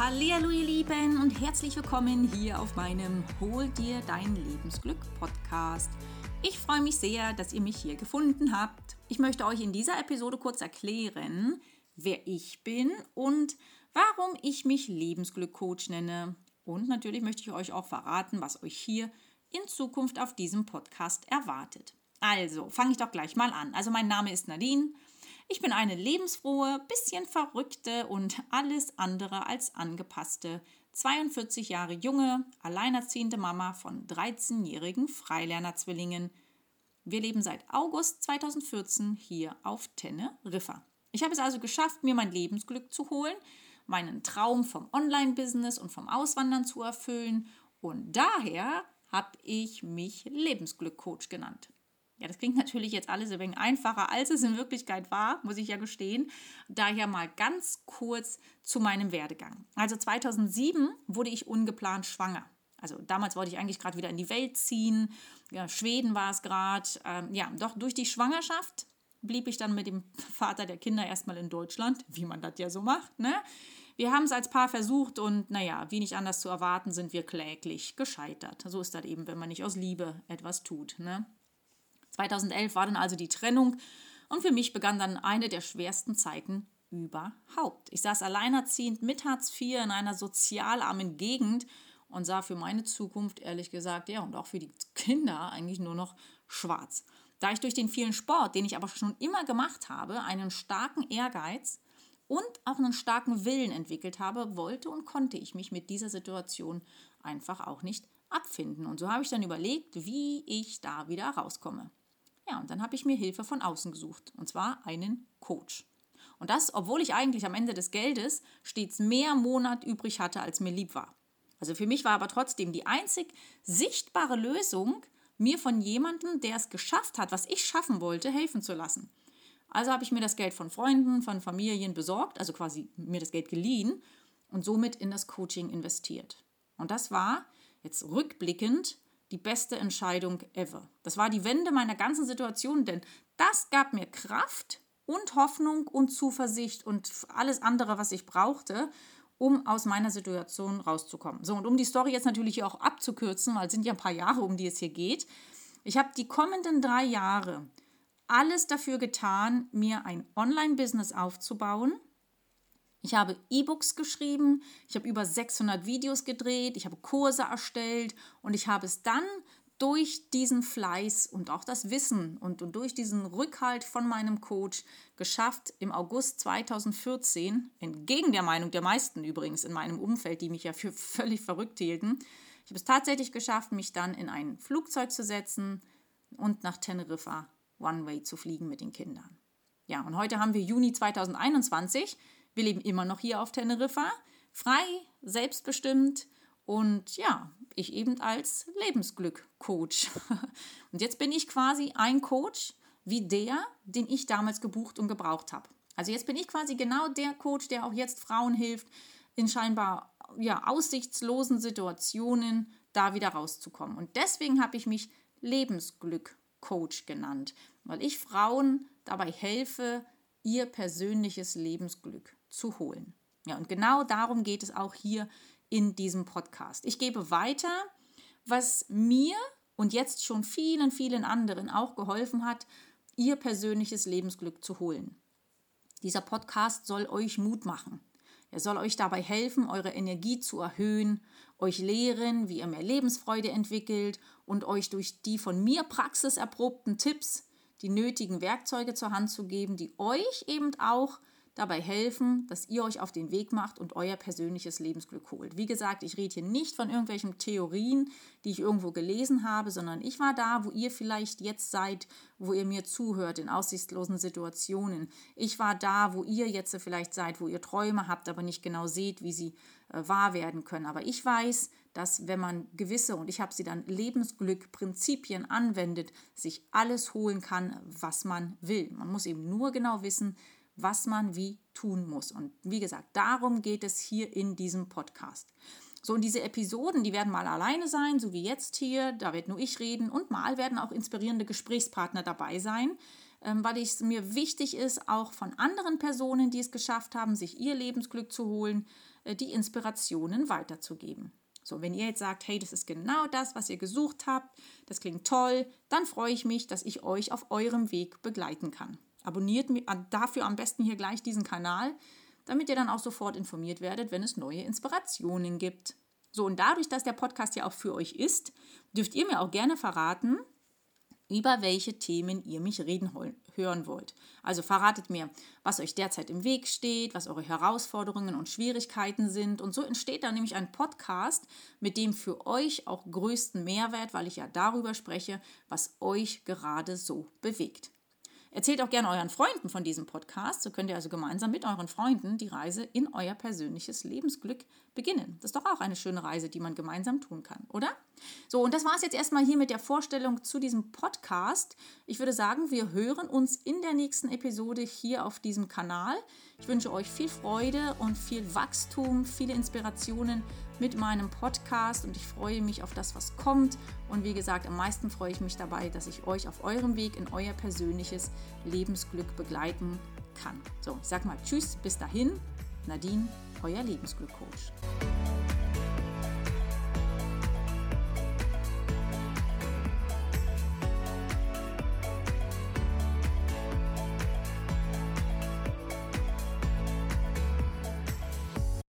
Hallo ihr Lieben und herzlich willkommen hier auf meinem Hol dir dein Lebensglück Podcast. Ich freue mich sehr, dass ihr mich hier gefunden habt. Ich möchte euch in dieser Episode kurz erklären, wer ich bin und warum ich mich Lebensglück Coach nenne. Und natürlich möchte ich euch auch verraten, was euch hier in Zukunft auf diesem Podcast erwartet. Also, fange ich doch gleich mal an. Also, mein Name ist Nadine. Ich bin eine lebensfrohe, bisschen verrückte und alles andere als angepasste 42 Jahre junge, alleinerziehende Mama von 13-jährigen Freilerner-Zwillingen. Wir leben seit August 2014 hier auf Teneriffa. Ich habe es also geschafft, mir mein Lebensglück zu holen, meinen Traum vom Online-Business und vom Auswandern zu erfüllen und daher habe ich mich Lebensglück-Coach genannt. Ja, das klingt natürlich jetzt alles ein wenig einfacher, als es in Wirklichkeit war, muss ich ja gestehen. Daher mal ganz kurz zu meinem Werdegang. Also 2007 wurde ich ungeplant schwanger. Also damals wollte ich eigentlich gerade wieder in die Welt ziehen. Ja, Schweden war es gerade. Ähm, ja, doch durch die Schwangerschaft blieb ich dann mit dem Vater der Kinder erstmal in Deutschland, wie man das ja so macht. Ne? Wir haben es als Paar versucht und naja, wie nicht anders zu erwarten, sind wir kläglich gescheitert. So ist das eben, wenn man nicht aus Liebe etwas tut. Ne? 2011 war dann also die Trennung und für mich begann dann eine der schwersten Zeiten überhaupt. Ich saß alleinerziehend mit Hartz IV in einer sozialarmen Gegend und sah für meine Zukunft, ehrlich gesagt, ja, und auch für die Kinder eigentlich nur noch schwarz. Da ich durch den vielen Sport, den ich aber schon immer gemacht habe, einen starken Ehrgeiz und auch einen starken Willen entwickelt habe, wollte und konnte ich mich mit dieser Situation einfach auch nicht abfinden. Und so habe ich dann überlegt, wie ich da wieder rauskomme. Ja, und dann habe ich mir Hilfe von außen gesucht, und zwar einen Coach. Und das, obwohl ich eigentlich am Ende des Geldes stets mehr Monat übrig hatte, als mir lieb war. Also für mich war aber trotzdem die einzig sichtbare Lösung, mir von jemandem, der es geschafft hat, was ich schaffen wollte, helfen zu lassen. Also habe ich mir das Geld von Freunden, von Familien besorgt, also quasi mir das Geld geliehen und somit in das Coaching investiert. Und das war jetzt rückblickend die beste Entscheidung ever. Das war die Wende meiner ganzen Situation, denn das gab mir Kraft und Hoffnung und Zuversicht und alles andere, was ich brauchte, um aus meiner Situation rauszukommen. So, und um die Story jetzt natürlich auch abzukürzen, weil es sind ja ein paar Jahre, um die es hier geht. Ich habe die kommenden drei Jahre alles dafür getan, mir ein Online-Business aufzubauen, ich habe E-Books geschrieben, ich habe über 600 Videos gedreht, ich habe Kurse erstellt und ich habe es dann durch diesen Fleiß und auch das Wissen und, und, durch diesen Rückhalt von meinem Coach geschafft, im August 2014, entgegen der Meinung der meisten übrigens in meinem Umfeld, die mich ja für völlig verrückt hielten, ich habe es tatsächlich geschafft, mich dann in ein Flugzeug zu setzen und nach Teneriffa One-Way zu fliegen mit den Kindern. Ja, und heute haben wir Juni 2021. Wir leben immer noch hier auf Teneriffa, frei, selbstbestimmt und ja, ich eben als Lebensglück-Coach. Und jetzt bin ich quasi ein Coach wie der, den ich damals gebucht und gebraucht habe. Also jetzt bin ich quasi genau der Coach, der auch jetzt Frauen hilft, in scheinbar ja, aussichtslosen Situationen da wieder rauszukommen. Und deswegen habe ich mich Lebensglück-Coach genannt, weil ich Frauen dabei helfe, ihr persönliches Lebensglück zu holen. Ja, und genau darum geht es auch hier in diesem Podcast. Ich gebe weiter, was mir und jetzt schon vielen, vielen anderen auch geholfen hat, ihr persönliches Lebensglück zu holen. Dieser Podcast soll euch Mut machen. Er soll euch dabei helfen, eure Energie zu erhöhen, euch lehren, wie ihr mehr Lebensfreude entwickelt und euch durch die von mir praxiserprobten Tipps die nötigen Werkzeuge zur Hand zu geben, die euch eben auch dabei helfen, dass ihr euch auf den Weg macht und euer persönliches Lebensglück holt. Wie gesagt, ich rede hier nicht von irgendwelchen Theorien, die ich irgendwo gelesen habe, sondern ich war da, wo ihr vielleicht jetzt seid, wo ihr mir zuhört in aussichtslosen Situationen. Ich war da, wo ihr jetzt vielleicht seid, wo ihr Träume habt, aber nicht genau seht, wie sie äh, wahr werden können. Aber ich weiß, dass wenn man gewisse, und ich habe sie dann Lebensglück, Prinzipien anwendet, sich alles holen kann, was man will. Man muss eben nur genau wissen, was man wie tun muss. Und wie gesagt, darum geht es hier in diesem Podcast. So, und diese Episoden, die werden mal alleine sein, so wie jetzt hier, da wird nur ich reden und mal werden auch inspirierende Gesprächspartner dabei sein. ähm, weil es mir wichtig ist, auch von anderen Personen, die es geschafft haben, sich ihr Lebensglück zu holen, äh, die Inspirationen weiterzugeben. So, wenn ihr jetzt sagt, hey, das ist genau das, was ihr gesucht habt, das klingt toll, dann freue ich mich, dass ich euch auf eurem Weg begleiten kann. Abonniert dafür am besten hier gleich diesen Kanal, damit ihr dann auch sofort informiert werdet, wenn es neue Inspirationen gibt. So, und dadurch, dass der Podcast ja auch für euch ist, dürft ihr mir auch gerne verraten, über welche Themen ihr mich reden hören wollt. Also verratet mir, was euch derzeit im Weg steht, was eure Herausforderungen und Schwierigkeiten sind. Und so entsteht dann nämlich ein Podcast mit dem für euch auch größten Mehrwert, weil ich ja darüber spreche, was euch gerade so bewegt. Erzählt auch gerne euren Freunden von diesem Podcast. So könnt ihr also gemeinsam mit euren Freunden die Reise in euer persönliches Lebensglück beginnen. Das ist doch auch eine schöne Reise, die man gemeinsam tun kann, oder? So, und das war es jetzt erstmal hier mit der Vorstellung zu diesem Podcast. Ich würde sagen, wir hören uns in der nächsten Episode hier auf diesem Kanal. Ich wünsche euch viel Freude und viel Wachstum, viele Inspirationen mit meinem Podcast und ich freue mich auf das, was kommt. Und wie gesagt, am meisten freue ich mich dabei, dass ich euch auf eurem Weg in euer persönliches Lebensglück begleiten kann. So, ich sag mal Tschüss, bis dahin. Nadine, euer Lebensglück-Coach.